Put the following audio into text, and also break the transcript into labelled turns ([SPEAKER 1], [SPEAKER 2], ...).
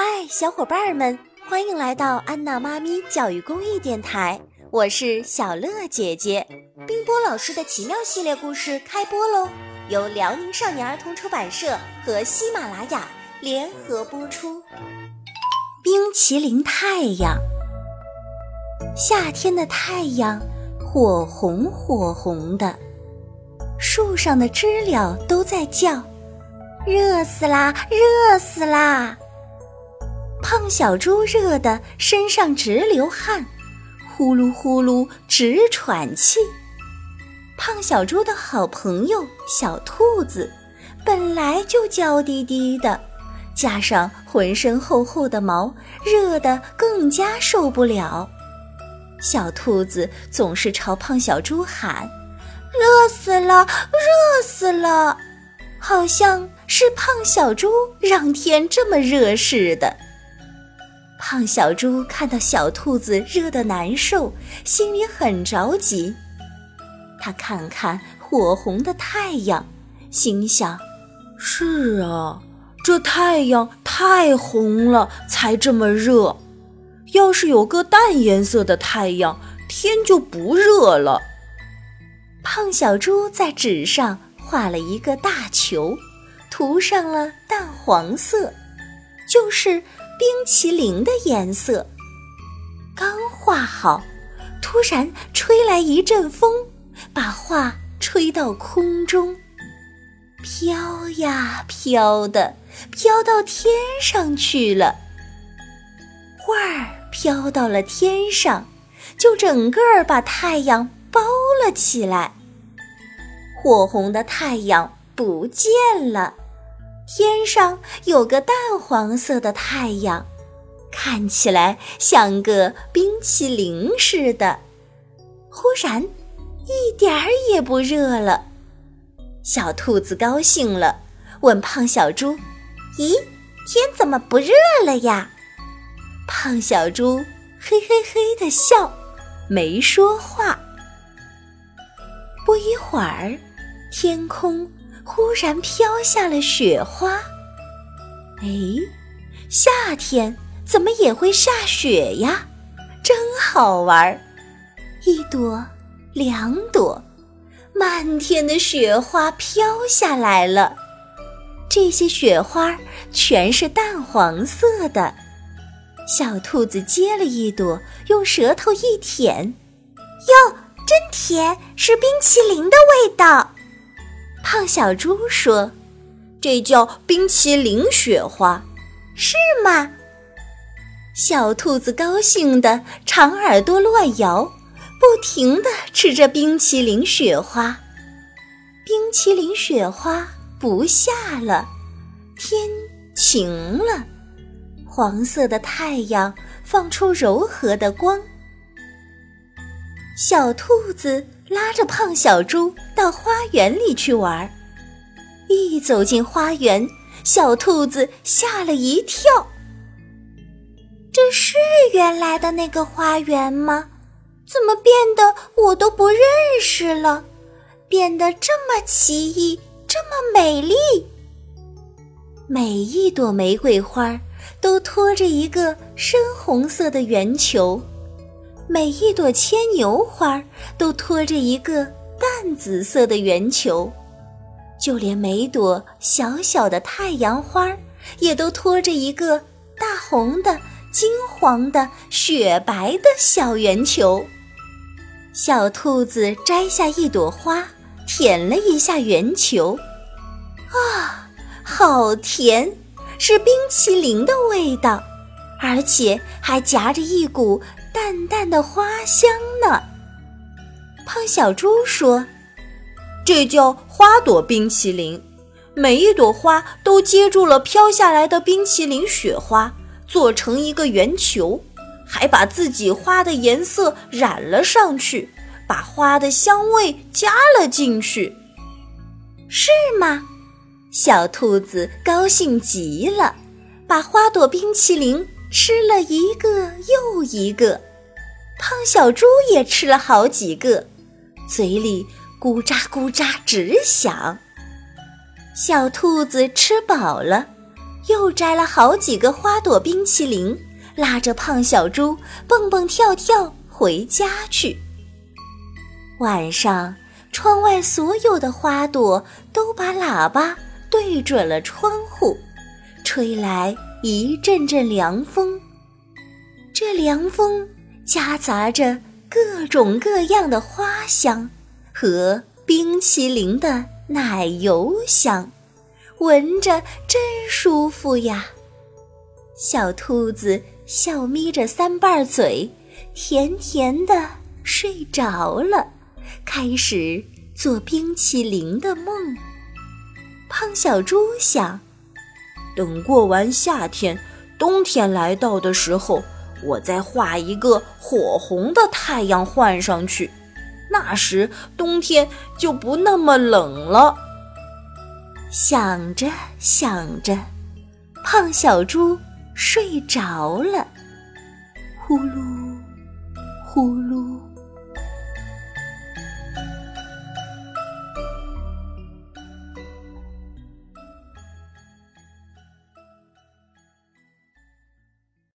[SPEAKER 1] 嗨，小伙伴们，欢迎来到安娜妈咪教育公益电台，我是小乐姐姐。冰波老师的奇妙系列故事开播喽，由辽宁少年儿童出版社和喜马拉雅联合播出。冰淇淋太阳，夏天的太阳火红火红的，树上的知了都在叫。热死啦！热死啦！胖小猪热得身上直流汗，呼噜呼噜直喘气。胖小猪的好朋友小兔子本来就娇滴滴的，加上浑身厚厚的毛，热得更加受不了。小兔子总是朝胖小猪喊：“热死了！热死了！”好像。是胖小猪让天这么热似的。胖小猪看到小兔子热得难受，心里很着急。他看看火红的太阳，心想：“
[SPEAKER 2] 是啊，这太阳太红了，才这么热。要是有个淡颜色的太阳，天就不热了。”
[SPEAKER 1] 胖小猪在纸上画了一个大球。涂上了淡黄色，就是冰淇淋的颜色。刚画好，突然吹来一阵风，把画吹到空中，飘呀飘的，飘到天上去了。画儿飘到了天上，就整个把太阳包了起来。火红的太阳不见了。天上有个淡黄色的太阳，看起来像个冰淇淋似的。忽然，一点儿也不热了。小兔子高兴了，问胖小猪：“咦，天怎么不热了呀？”胖小猪嘿嘿嘿的笑，没说话。不一会儿，天空。忽然飘下了雪花，哎，夏天怎么也会下雪呀？真好玩儿！一朵，两朵，漫天的雪花飘下来了。这些雪花全是淡黄色的。小兔子接了一朵，用舌头一舔，哟，真甜，是冰淇淋的味道。胖小猪说：“
[SPEAKER 2] 这叫冰淇淋雪花，
[SPEAKER 1] 是吗？”小兔子高兴的长耳朵乱摇，不停的吃着冰淇淋雪花。冰淇淋雪花不下了，天晴了，黄色的太阳放出柔和的光。小兔子。拉着胖小猪到花园里去玩，一走进花园，小兔子吓了一跳。这是原来的那个花园吗？怎么变得我都不认识了？变得这么奇异，这么美丽。每一朵玫瑰花都托着一个深红色的圆球。每一朵牵牛花都托着一个淡紫色的圆球，就连每朵小小的太阳花也都托着一个大红的、金黄的、雪白的小圆球。小兔子摘下一朵花，舔了一下圆球，啊，好甜，是冰淇淋的味道，而且还夹着一股。淡淡的花香呢。胖小猪说：“
[SPEAKER 2] 这叫花朵冰淇淋，每一朵花都接住了飘下来的冰淇淋雪花，做成一个圆球，还把自己花的颜色染了上去，把花的香味加了进去，
[SPEAKER 1] 是吗？”小兔子高兴极了，把花朵冰淇淋吃了一个又一个。胖小猪也吃了好几个，嘴里咕喳咕喳直响。小兔子吃饱了，又摘了好几个花朵冰淇淋，拉着胖小猪蹦蹦跳跳回家去。晚上，窗外所有的花朵都把喇叭对准了窗户，吹来一阵阵凉风。这凉风夹杂着各种各样的花香和冰淇淋的奶油香。闻着真舒服呀！小兔子笑眯着三瓣嘴，甜甜的睡着了，开始做冰淇淋的梦。胖小猪想：
[SPEAKER 2] 等过完夏天，冬天来到的时候，我再画一个火红的太阳换上去，那时冬天就不那么冷了。
[SPEAKER 1] 想着想着，胖小猪睡着了，呼噜呼噜。